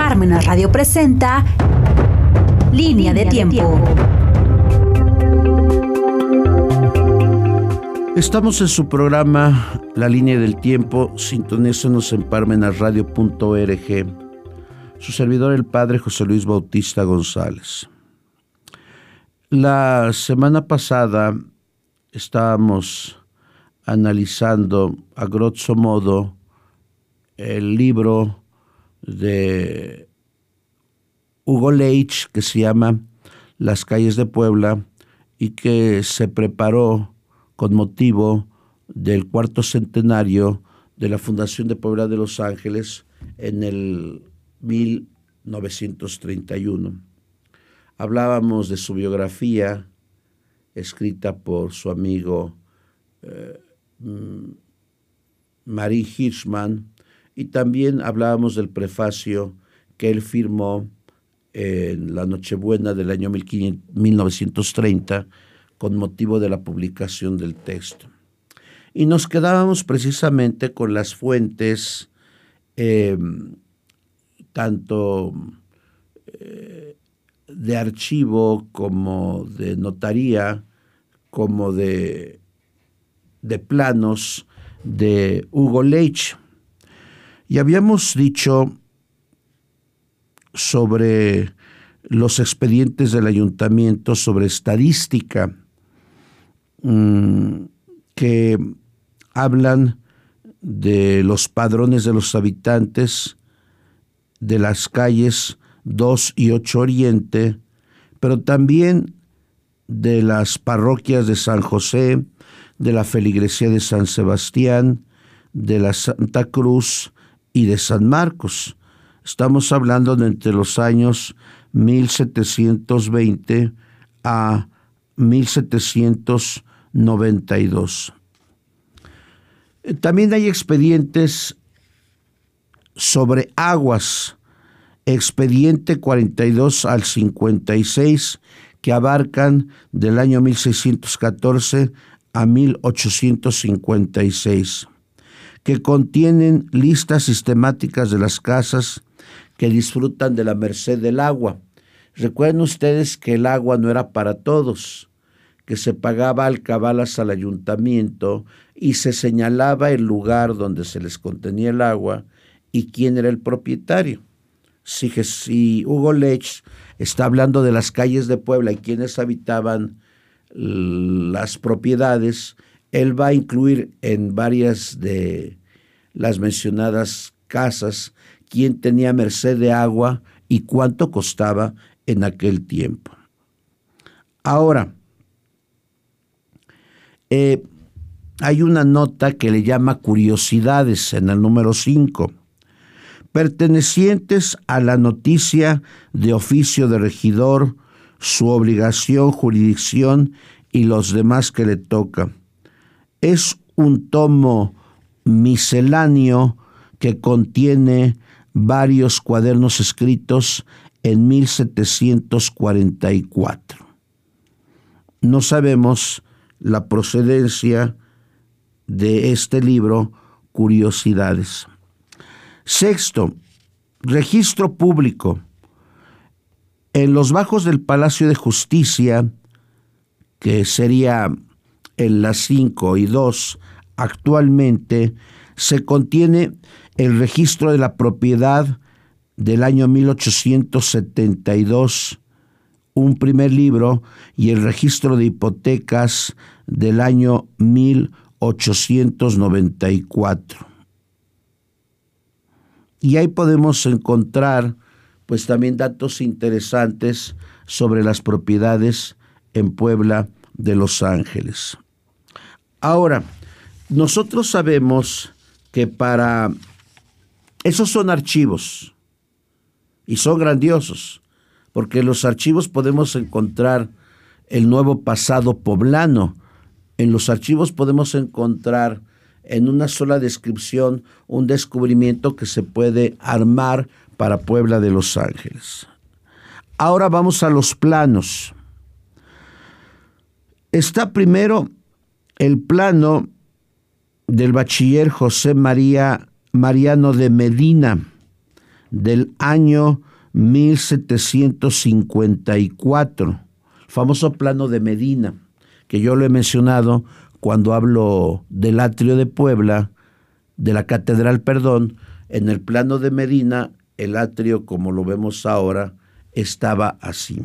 Parmenas Radio presenta Línea de Tiempo. Estamos en su programa La Línea del Tiempo. Sintonícenos en parmenasradio.org. Su servidor, el padre José Luis Bautista González. La semana pasada estábamos analizando a grosso modo el libro de Hugo Leitch que se llama Las calles de Puebla y que se preparó con motivo del cuarto centenario de la Fundación de Puebla de Los Ángeles en el 1931. Hablábamos de su biografía escrita por su amigo eh, Marie Hirschman y también hablábamos del prefacio que él firmó en la Nochebuena del año 1930 con motivo de la publicación del texto. Y nos quedábamos precisamente con las fuentes, em, tanto eh, de archivo como de notaría, como de, de planos de Hugo Leitch. Y habíamos dicho sobre los expedientes del ayuntamiento, sobre estadística, mm, que hablan de los padrones de los habitantes de las calles 2 y 8 Oriente, pero también de las parroquias de San José, de la feligresía de San Sebastián, de la Santa Cruz y de San Marcos. Estamos hablando de entre los años 1720 a 1792. También hay expedientes sobre aguas expediente 42 al 56, que abarcan del año 1614 a 1856, que contienen listas sistemáticas de las casas que disfrutan de la merced del agua. Recuerden ustedes que el agua no era para todos, que se pagaba alcabalas al ayuntamiento y se señalaba el lugar donde se les contenía el agua y quién era el propietario si, Hugo Lech está hablando de las calles de Puebla y quienes habitaban las propiedades, él va a incluir en varias de las mencionadas casas quién tenía merced de agua y cuánto costaba en aquel tiempo. Ahora, eh, hay una nota que le llama curiosidades en el número 5 pertenecientes a la noticia de oficio de regidor, su obligación, jurisdicción y los demás que le toca. Es un tomo misceláneo que contiene varios cuadernos escritos en 1744. No sabemos la procedencia de este libro, Curiosidades. Sexto, registro público. En los bajos del Palacio de Justicia, que sería en las 5 y 2 actualmente, se contiene el registro de la propiedad del año 1872, un primer libro, y el registro de hipotecas del año 1894. Y ahí podemos encontrar pues también datos interesantes sobre las propiedades en Puebla de Los Ángeles. Ahora, nosotros sabemos que para... Esos son archivos y son grandiosos, porque en los archivos podemos encontrar el nuevo pasado poblano, en los archivos podemos encontrar en una sola descripción un descubrimiento que se puede armar para Puebla de Los Ángeles. Ahora vamos a los planos. Está primero el plano del bachiller José María Mariano de Medina, del año 1754, el famoso plano de Medina, que yo lo he mencionado cuando hablo del atrio de Puebla, de la catedral, perdón, en el plano de Medina, el atrio, como lo vemos ahora, estaba así.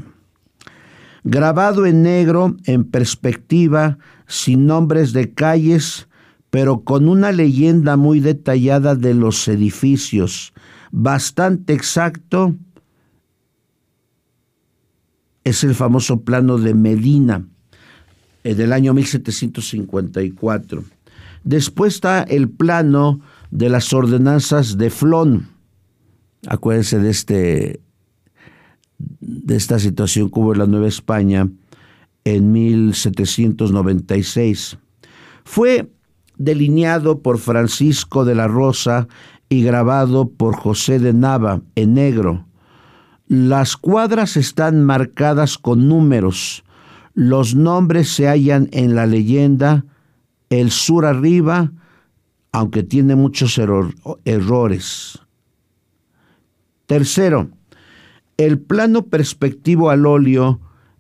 Grabado en negro, en perspectiva, sin nombres de calles, pero con una leyenda muy detallada de los edificios, bastante exacto, es el famoso plano de Medina eh, del año 1754. Después está el plano de las ordenanzas de Flon. Acuérdense de, este, de esta situación que hubo en la Nueva España en 1796. Fue delineado por Francisco de la Rosa y grabado por José de Nava en negro. Las cuadras están marcadas con números. Los nombres se hallan en la leyenda, el sur arriba, aunque tiene muchos errores. Tercero, el plano perspectivo al óleo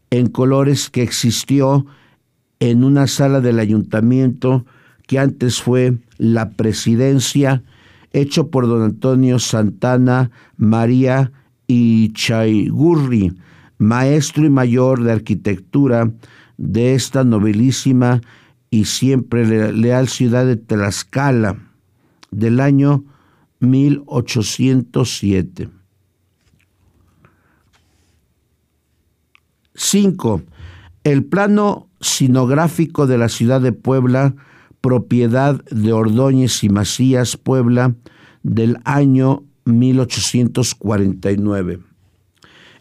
en colores que existió en una sala del ayuntamiento que antes fue la presidencia, hecho por don Antonio Santana María y Chaigurri, maestro y mayor de arquitectura de esta nobilísima y siempre leal ciudad de Tlaxcala del año 1807. 5. El plano sinográfico de la ciudad de Puebla propiedad de Ordóñez y Macías, Puebla, del año 1849.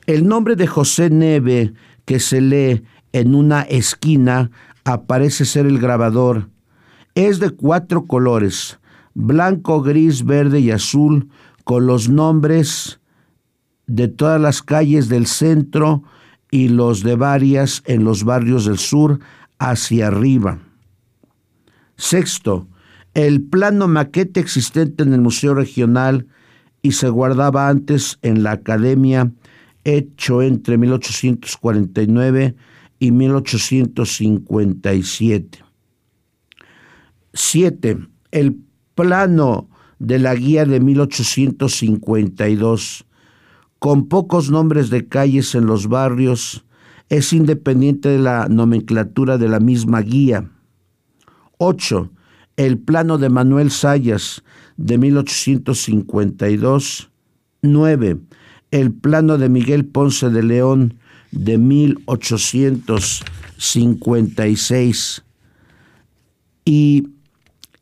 El nombre de José Neve, que se lee en una esquina, aparece ser el grabador. Es de cuatro colores, blanco, gris, verde y azul, con los nombres de todas las calles del centro y los de varias en los barrios del sur hacia arriba. Sexto, el plano maquete existente en el Museo Regional y se guardaba antes en la Academia, hecho entre 1849 y 1857. Siete, el plano de la guía de 1852, con pocos nombres de calles en los barrios, es independiente de la nomenclatura de la misma guía 8. El plano de Manuel Sayas de 1852. 9. El plano de Miguel Ponce de León de 1856. Y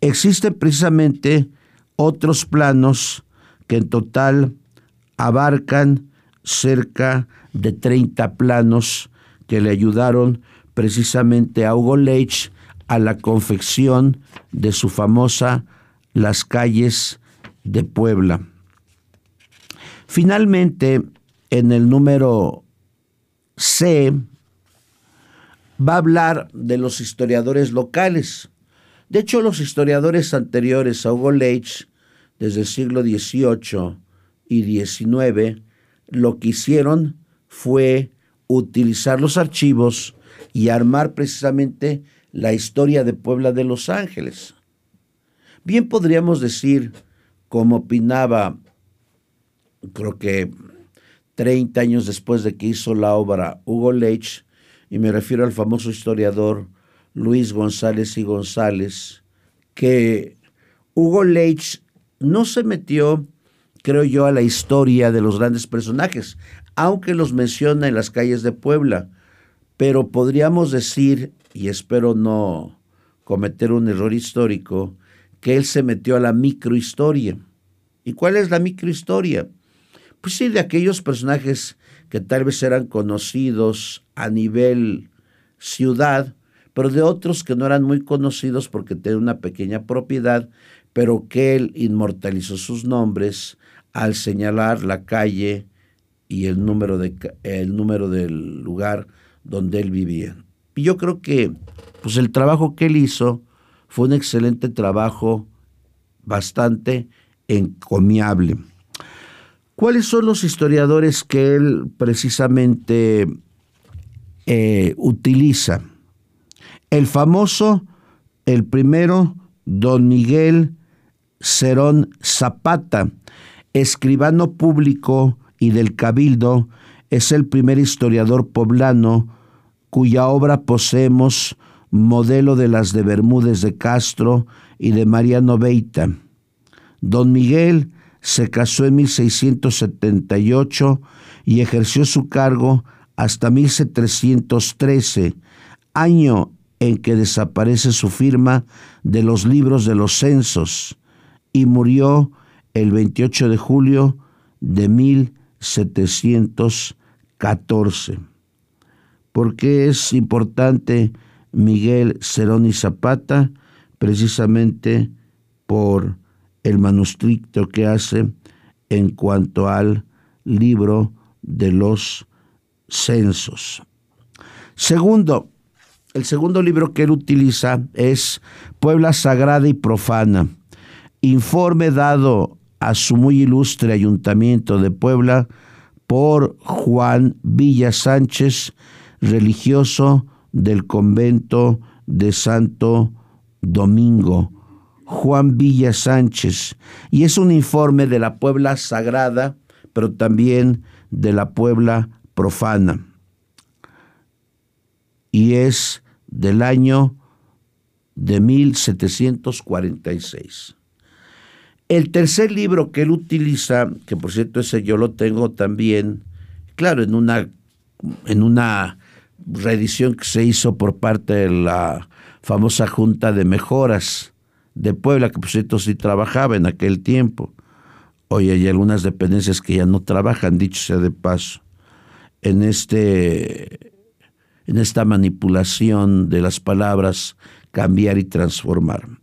existen precisamente otros planos que en total abarcan cerca de 30 planos que le ayudaron precisamente a Hugo Leitch a la confección de su famosa Las calles de Puebla. Finalmente, en el número C, va a hablar de los historiadores locales. De hecho, los historiadores anteriores a Hugo Leitch, desde el siglo XVIII y XIX, lo que hicieron fue utilizar los archivos y armar precisamente la historia de Puebla de Los Ángeles. Bien podríamos decir, como opinaba, creo que 30 años después de que hizo la obra Hugo Leitch, y me refiero al famoso historiador Luis González y González, que Hugo Leitch no se metió, creo yo, a la historia de los grandes personajes, aunque los menciona en las calles de Puebla, pero podríamos decir y espero no cometer un error histórico, que él se metió a la microhistoria. ¿Y cuál es la microhistoria? Pues sí, de aquellos personajes que tal vez eran conocidos a nivel ciudad, pero de otros que no eran muy conocidos porque tenían una pequeña propiedad, pero que él inmortalizó sus nombres al señalar la calle y el número, de, el número del lugar donde él vivía. Y yo creo que pues el trabajo que él hizo fue un excelente trabajo, bastante encomiable. ¿Cuáles son los historiadores que él precisamente eh, utiliza? El famoso, el primero, don Miguel Cerón Zapata, escribano público y del Cabildo, es el primer historiador poblano cuya obra poseemos modelo de las de Bermúdez de Castro y de Mariano Beita. Don Miguel se casó en 1678 y ejerció su cargo hasta 1713, año en que desaparece su firma de los libros de los censos y murió el 28 de julio de 1714. ¿Por qué es importante Miguel Cerón y Zapata? Precisamente por el manuscrito que hace en cuanto al libro de los censos. Segundo, el segundo libro que él utiliza es Puebla Sagrada y Profana, informe dado a su muy ilustre ayuntamiento de Puebla por Juan Villa Sánchez, religioso del convento de Santo Domingo, Juan Villa Sánchez, y es un informe de la Puebla sagrada, pero también de la Puebla profana. Y es del año de 1746. El tercer libro que él utiliza, que por cierto ese yo lo tengo también, claro, en una, en una reedición que se hizo por parte de la famosa Junta de Mejoras de Puebla, que por cierto sí trabajaba en aquel tiempo. Hoy hay algunas dependencias que ya no trabajan, dicho sea de paso, en, este, en esta manipulación de las palabras cambiar y transformar.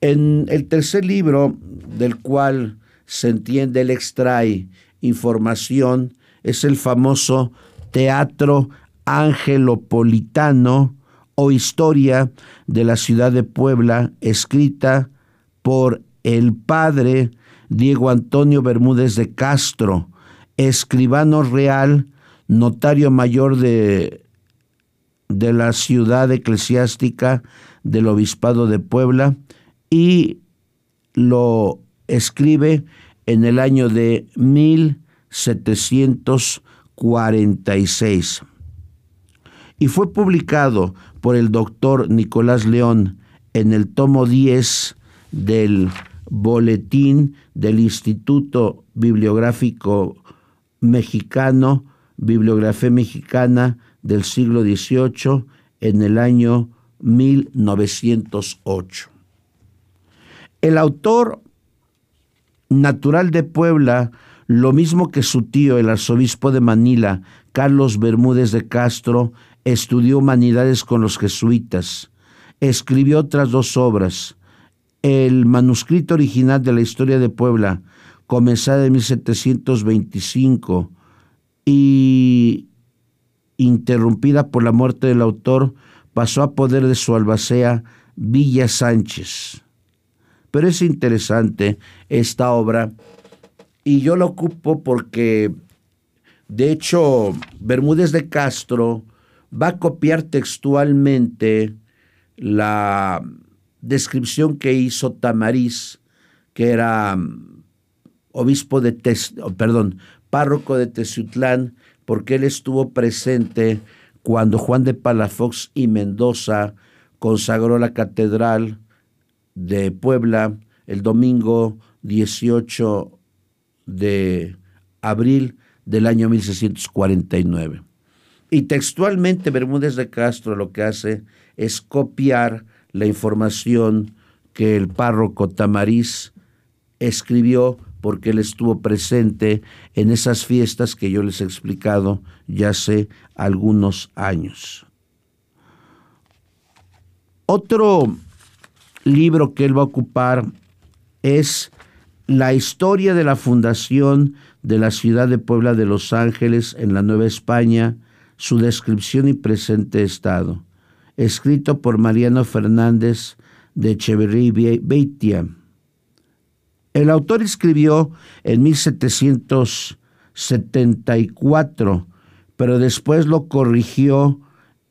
En el tercer libro, del cual se entiende, el extrae información, es el famoso Teatro Angelopolitano o Historia de la ciudad de Puebla, escrita por el padre Diego Antonio Bermúdez de Castro, escribano real, notario mayor de, de la ciudad eclesiástica del Obispado de Puebla, y lo escribe en el año de 1746 y fue publicado por el doctor Nicolás León en el tomo 10 del Boletín del Instituto Bibliográfico Mexicano, Bibliografía Mexicana del siglo XVIII, en el año 1908. El autor natural de Puebla, lo mismo que su tío, el arzobispo de Manila, Carlos Bermúdez de Castro, estudió humanidades con los jesuitas. Escribió otras dos obras. El manuscrito original de la historia de Puebla, comenzada en 1725 y interrumpida por la muerte del autor, pasó a poder de su albacea Villa Sánchez. Pero es interesante esta obra. Y yo la ocupo porque, de hecho, Bermúdez de Castro va a copiar textualmente la descripción que hizo Tamariz, que era mm, obispo de perdón, párroco de Teciutlán, porque él estuvo presente cuando Juan de Palafox y Mendoza consagró la catedral de Puebla el domingo 18 de abril del año 1649. Y textualmente Bermúdez de Castro lo que hace es copiar la información que el párroco Tamariz escribió porque él estuvo presente en esas fiestas que yo les he explicado ya hace algunos años. Otro libro que él va a ocupar es la historia de la fundación de la ciudad de Puebla de Los Ángeles en la Nueva España su descripción y presente estado, escrito por Mariano Fernández de Echeverría Beitia. El autor escribió en 1774, pero después lo corrigió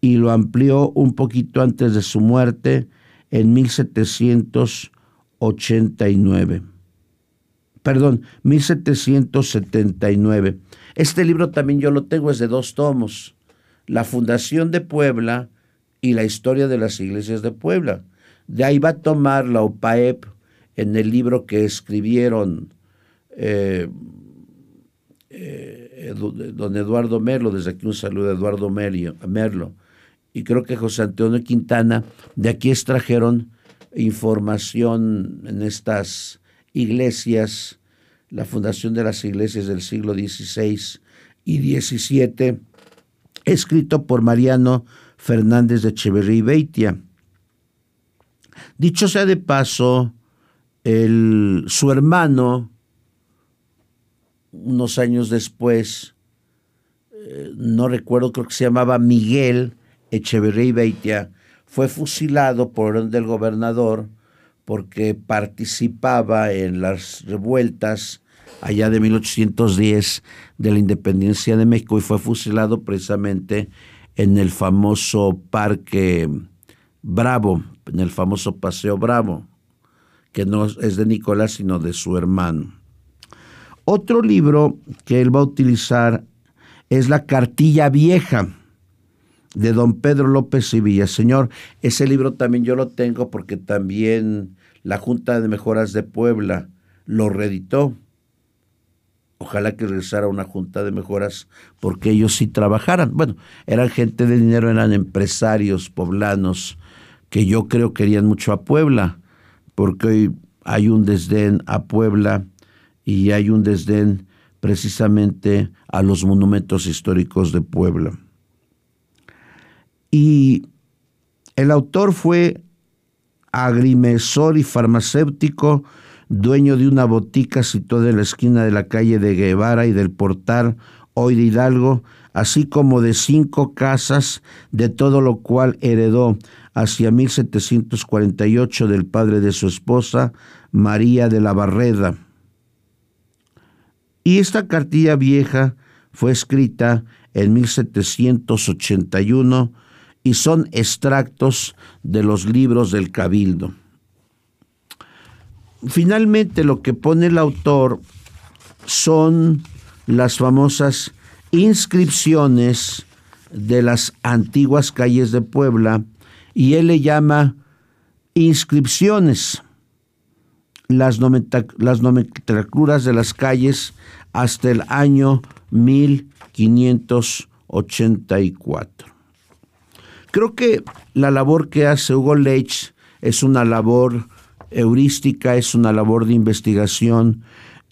y lo amplió un poquito antes de su muerte en 1789. Perdón, 1779. Este libro también yo lo tengo, es de dos tomos. La Fundación de Puebla y la historia de las iglesias de Puebla. De ahí va a tomar la OPAEP en el libro que escribieron eh, eh, don Eduardo Merlo, desde aquí un saludo a Eduardo Merlo, y creo que José Antonio Quintana, de aquí extrajeron información en estas iglesias, la fundación de las iglesias del siglo XVI y XVII, escrito por Mariano Fernández de Echeverría y Beitia. Dicho sea de paso, su hermano, unos años después, eh, no recuerdo, creo que se llamaba Miguel Echeverría y Beitia, fue fusilado por orden del gobernador porque participaba en las revueltas allá de 1810 de la independencia de México y fue fusilado precisamente en el famoso Parque Bravo, en el famoso Paseo Bravo, que no es de Nicolás, sino de su hermano. Otro libro que él va a utilizar es La Cartilla Vieja de don Pedro López y Villaseñor. Ese libro también yo lo tengo porque también la Junta de Mejoras de Puebla lo reeditó Ojalá que regresara una junta de mejoras porque ellos sí trabajaran. Bueno, eran gente de dinero, eran empresarios poblanos que yo creo querían mucho a Puebla, porque hoy hay un desdén a Puebla y hay un desdén precisamente a los monumentos históricos de Puebla. Y el autor fue agrimensor y farmacéutico dueño de una botica situada en la esquina de la calle de Guevara y del portal hoy de Hidalgo, así como de cinco casas, de todo lo cual heredó hacia 1748 del padre de su esposa, María de la Barreda. Y esta cartilla vieja fue escrita en 1781 y son extractos de los libros del Cabildo. Finalmente lo que pone el autor son las famosas inscripciones de las antiguas calles de Puebla y él le llama inscripciones las, las nomenclaturas de las calles hasta el año 1584. Creo que la labor que hace Hugo Leitch es una labor heurística, es una labor de investigación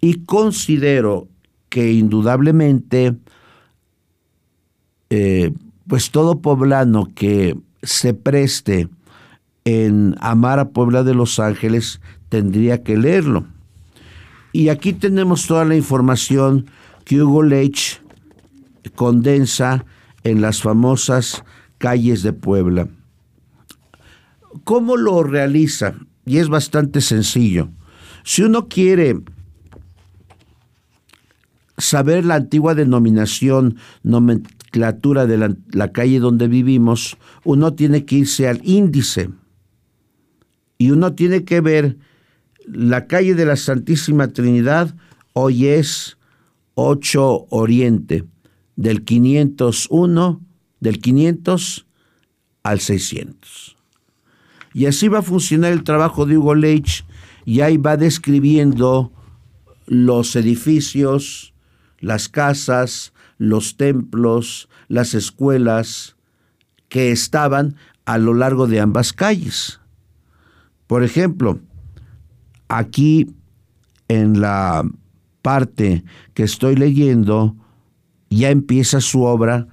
y considero que indudablemente eh, pues todo poblano que se preste en amar a Puebla de Los Ángeles tendría que leerlo. Y aquí tenemos toda la información que Hugo Leitch condensa en las famosas calles de Puebla. ¿Cómo lo realiza? y es bastante sencillo. Si uno quiere saber la antigua denominación, nomenclatura de la, calle donde vivimos, uno tiene que irse al índice y uno tiene que ver la calle de la Santísima Trinidad, hoy es 8 Oriente, del 501, del 500 al 600. Y así va a funcionar el trabajo de Hugo Leitch y ahí va describiendo los edificios, las casas, los templos, las escuelas que estaban a lo largo de ambas calles. Por ejemplo, aquí en la parte que estoy leyendo, ya empieza su obra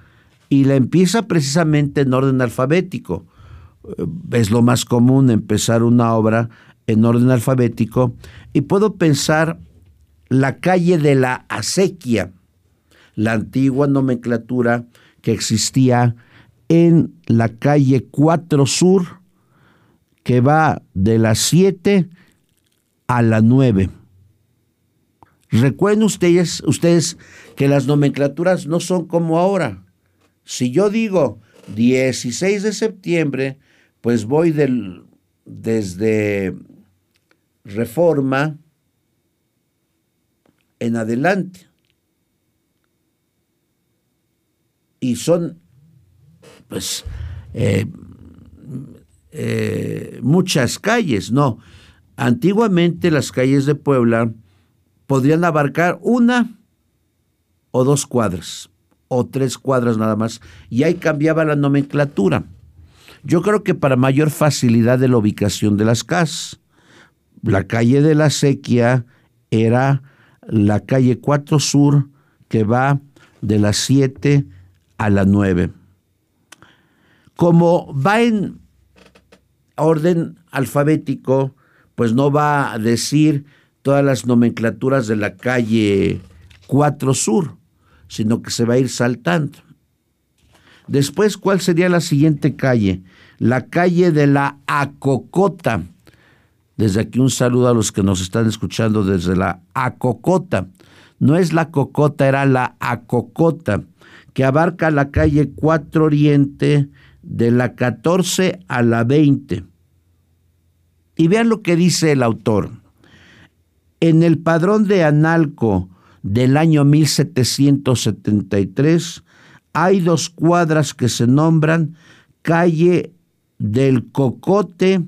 y la empieza precisamente en orden alfabético es lo más común empezar una obra en orden alfabético y puedo pensar la calle de la acequia, la antigua nomenclatura que existía en la calle 4 Sur, que va de la 7 a la 9. Recuerden ustedes, ustedes que las nomenclaturas no son como ahora. Si yo digo 16 de septiembre, pues voy desde Reforma en adelante. Y son, pues, eh, eh, muchas calles, no. Antiguamente las calles de Puebla podrían abarcar una o dos cuadras, o tres cuadras nada más, y ahí cambiaba la nomenclatura. Yo creo que para mayor facilidad de la ubicación de las casas, la calle de la sequía era la calle 4 Sur, que va de las 7 a la 9. Como va en orden alfabético, pues no va a decir todas las nomenclaturas de la calle 4 Sur, sino que se va a ir saltando. Después, ¿cuál sería la siguiente calle? La calle de la Acocota. Desde aquí un saludo a los que nos están escuchando desde la Acocota. No es la Cocota, era la Acocota, que abarca la calle 4 Oriente de la 14 a la 20. Y vean lo que dice el autor. En el padrón de Analco del año 1773 hay dos cuadras que se nombran calle del Cocote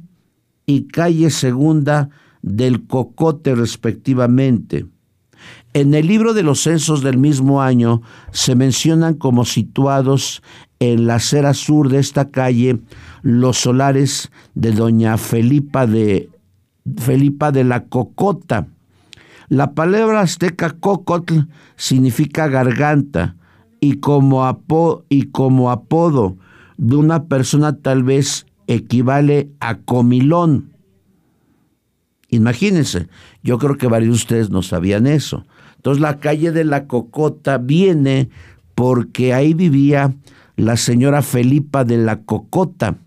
y calle Segunda del Cocote respectivamente. En el libro de los censos del mismo año se mencionan como situados en la acera sur de esta calle los solares de doña Felipa de Felipa de la Cocota. La palabra azteca cocotl significa garganta y como, apodo de una persona tal vez equivale a comilón. Imagínense, yo creo que varios de ustedes no sabían eso. Entonces la calle de la Cocota viene porque ahí vivía la señora Felipa de la Cocota.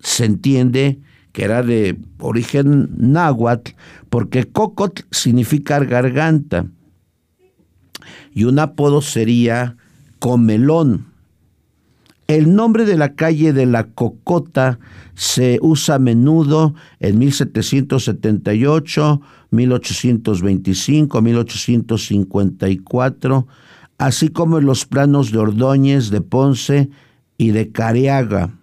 Se entiende que era de origen náhuatl, porque cocot significa garganta. Y un apodo sería comelón. El nombre de la calle de la Cocota se usa a menudo en 1778, 1825, 1854, así como en los planos de Ordóñez, de Ponce y de Careaga.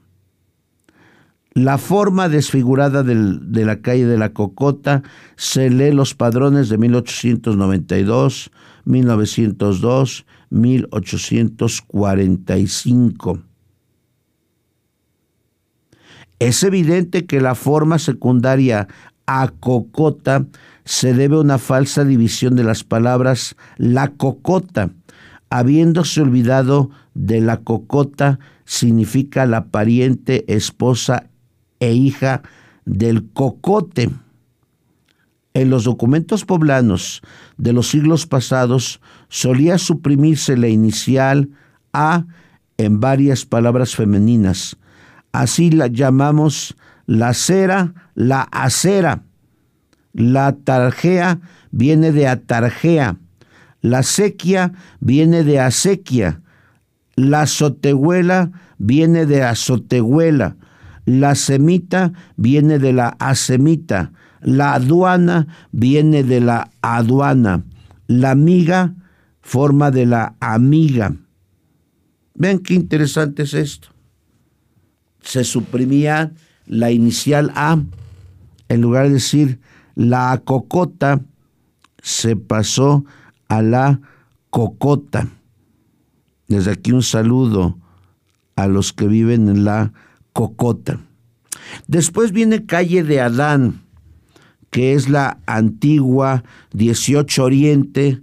La forma desfigurada de la calle de la Cocota se lee los padrones de 1892, 1902, 1845. Es evidente que la forma secundaria a cocota se debe a una falsa división de las palabras la cocota, habiéndose olvidado de la cocota significa la pariente, esposa e hija del cocote. En los documentos poblanos de los siglos pasados solía suprimirse la inicial A en varias palabras femeninas, Así la llamamos la cera, la acera. La tarjea viene de atarjea. La sequia viene de acequia. La sotehuela viene de azotehuela. La semita viene de la asemita. La aduana viene de la aduana. La amiga forma de la amiga. Ven qué interesante es esto se suprimía la inicial A, en lugar de decir la cocota, se pasó a la cocota. Desde aquí un saludo a los que viven en la cocota. Después viene calle de Adán, que es la antigua 18 Oriente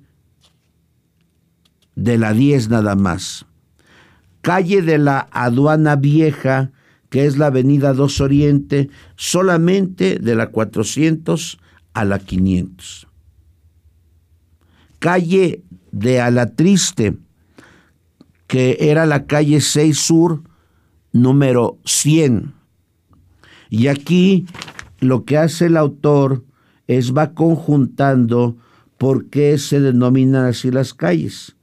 de la 10 nada más. Calle de la Aduana Vieja, que es la avenida 2 Oriente, solamente de la 400 a la 500. Calle de Alatriste, que era la calle 6 Sur, número 100. Y aquí lo que hace el autor es va conjuntando por qué se denominan así las calles,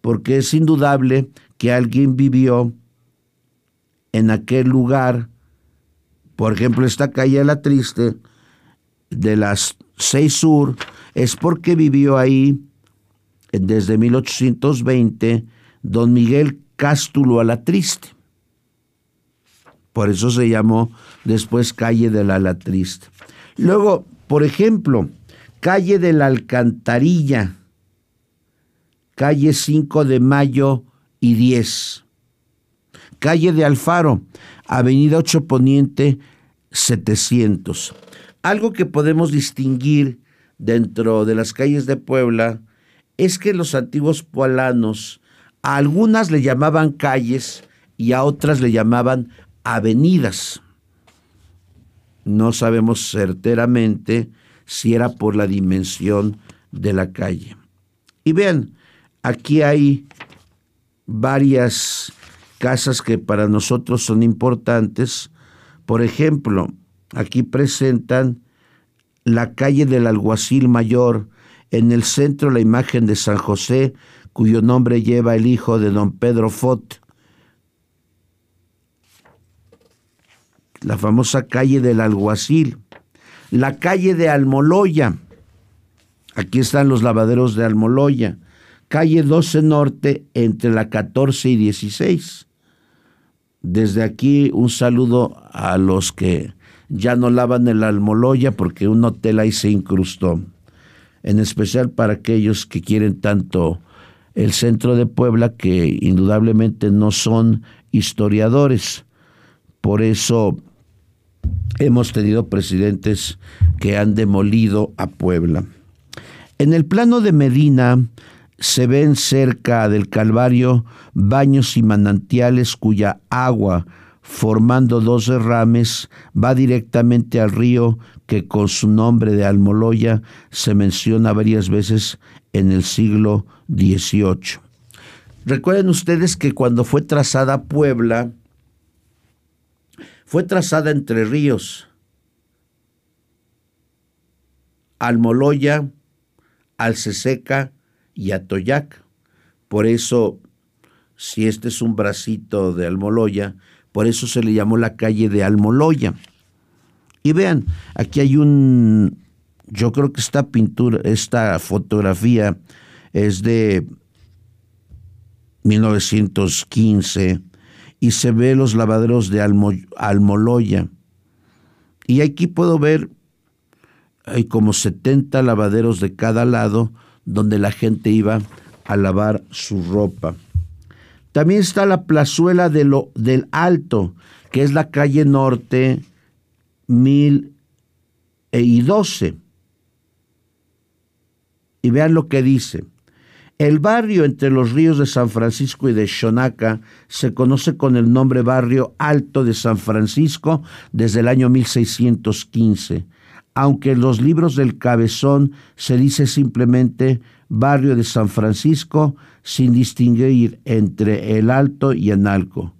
porque es indudable que alguien vivió en aquel lugar, por ejemplo, esta calle La Triste, de las seis sur, es porque vivió ahí desde 1820 don Miguel Cástulo a la Triste. Por eso se llamó después calle de la La Triste. Luego, por ejemplo, calle de la Alcantarilla, calle 5 de Mayo y 10. Calle de Alfaro, Avenida 8 Poniente 700. Algo que podemos distinguir dentro de las calles de Puebla es que los antiguos poblanos a algunas le llamaban calles y a otras le llamaban avenidas. No sabemos certeramente si era por la dimensión de la calle. Y vean, aquí hay varias casas que para nosotros son importantes. Por ejemplo, aquí presentan la calle del Alguacil Mayor, en el centro la imagen de San José, cuyo nombre lleva el hijo de don Pedro Fot. La famosa calle del Alguacil. La calle de Almoloya. Aquí están los lavaderos de Almoloya. Calle 12 Norte entre la 14 y 16. Desde aquí un saludo a los que ya no lavan el Almoloya porque un hotel ahí se incrustó. En especial para aquellos que quieren tanto el centro de Puebla que indudablemente no son historiadores. Por eso hemos tenido presidentes que han demolido a Puebla. En el plano de Medina se ven cerca del Calvario baños y manantiales cuya agua formando dos derrames, va directamente al río que con su nombre de Almoloya se menciona varias veces en el siglo XVIII. Recuerden ustedes que cuando fue trazada Puebla, fue trazada entre ríos, Almoloya, Alceseca y Atoyac. Por eso, si este es un bracito de Almoloya, por eso se le llamó la calle de Almoloya. Y vean, aquí hay un, yo creo que esta pintura, esta fotografía es de 1915 y se ve los lavaderos de Almoloya. Y aquí puedo ver, hay como 70 lavaderos de cada lado donde la gente iba a lavar su ropa. También está la plazuela de lo, del Alto, que es la calle norte 1012. Y vean lo que dice. El barrio entre los ríos de San Francisco y de Xonaca se conoce con el nombre Barrio Alto de San Francisco desde el año 1615, aunque en los libros del Cabezón se dice simplemente barrio de San Francisco, sin distinguir entre el Alto y Analco.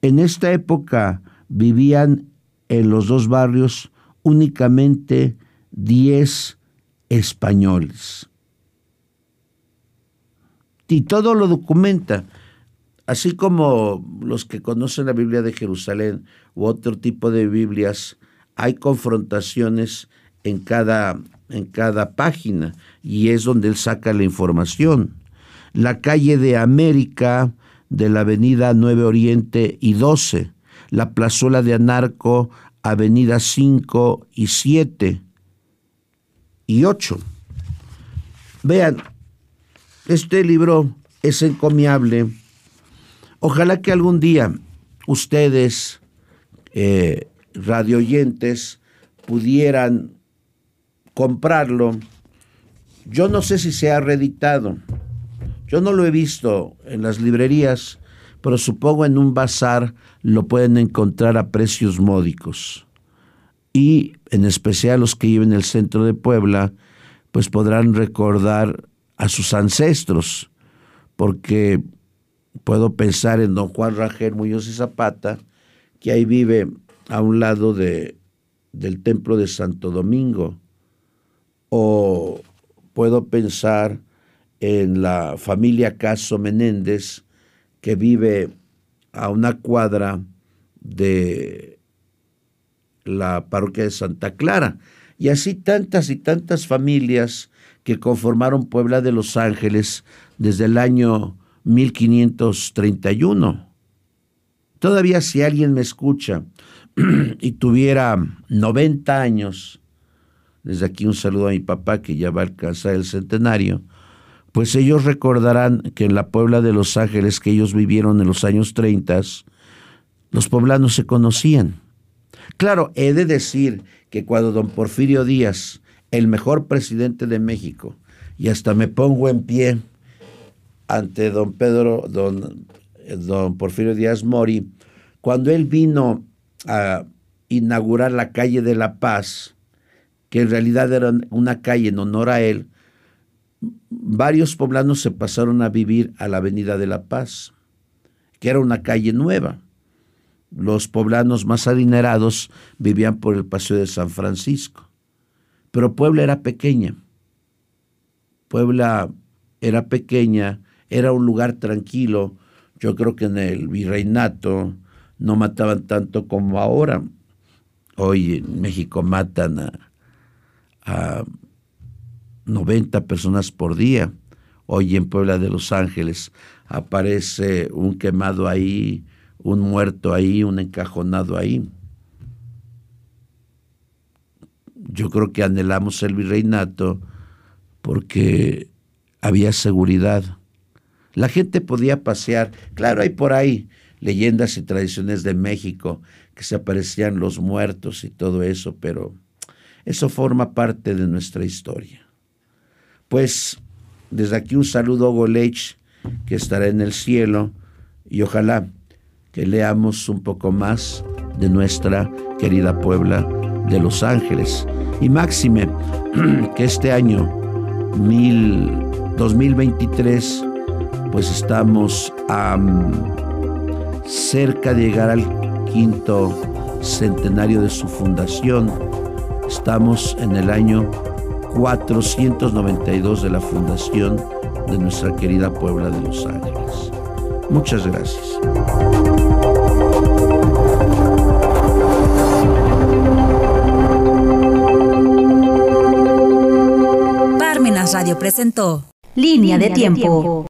En esta época vivían en los dos barrios únicamente 10 españoles. Y todo lo documenta, así como los que conocen la Biblia de Jerusalén u otro tipo de Biblias, hay confrontaciones en cada en cada página y es donde él saca la información. La calle de América de la avenida 9 Oriente y 12, la plazuela de Anarco, avenida 5 y 7 y 8. Vean, este libro es encomiable. Ojalá que algún día ustedes, eh, radioyentes, pudieran comprarlo. Yo no sé si se ha reeditado. Yo no lo he visto en las librerías, pero supongo en un bazar lo pueden encontrar a precios módicos. Y en especial los que viven en el centro de Puebla, pues podrán recordar a sus ancestros, porque puedo pensar en don Juan Rangel Muñoz y Zapata, que ahí vive a un lado de, del templo de Santo Domingo, o puedo pensar en la familia Caso Menéndez, que vive a una cuadra de la parroquia de Santa Clara. Y así tantas y tantas familias que conformaron Puebla de Los Ángeles desde el año 1531. Todavía si alguien me escucha y tuviera 90 años, desde aquí un saludo a mi papá que ya va a alcanzar el centenario, pues ellos recordarán que en la Puebla de Los Ángeles que ellos vivieron en los años 30, los poblanos se conocían. Claro, he de decir que cuando don Porfirio Díaz, el mejor presidente de México, y hasta me pongo en pie ante don Pedro, don, don Porfirio Díaz Mori, cuando él vino a inaugurar la calle de la Paz, que en realidad era una calle en honor a él, varios poblanos se pasaron a vivir a la Avenida de la Paz, que era una calle nueva. Los poblanos más adinerados vivían por el Paseo de San Francisco. Pero Puebla era pequeña. Puebla era pequeña, era un lugar tranquilo. Yo creo que en el virreinato no mataban tanto como ahora. Hoy en México matan a, a 90 personas por día. Hoy en Puebla de Los Ángeles aparece un quemado ahí, un muerto ahí, un encajonado ahí. Yo creo que anhelamos el virreinato porque había seguridad. La gente podía pasear. Claro, hay por ahí leyendas y tradiciones de México que se aparecían los muertos y todo eso, pero eso forma parte de nuestra historia. Pues desde aquí un saludo a Golech, que estará en el cielo, y ojalá que leamos un poco más de nuestra querida Puebla de Los Ángeles. Y máxime, que este año 2023, pues estamos cerca de llegar al quinto centenario de su fundación. Estamos en el año 492 de la fundación de nuestra querida Puebla de Los Ángeles. Muchas gracias. Radio presentó Línea, de, tiempo.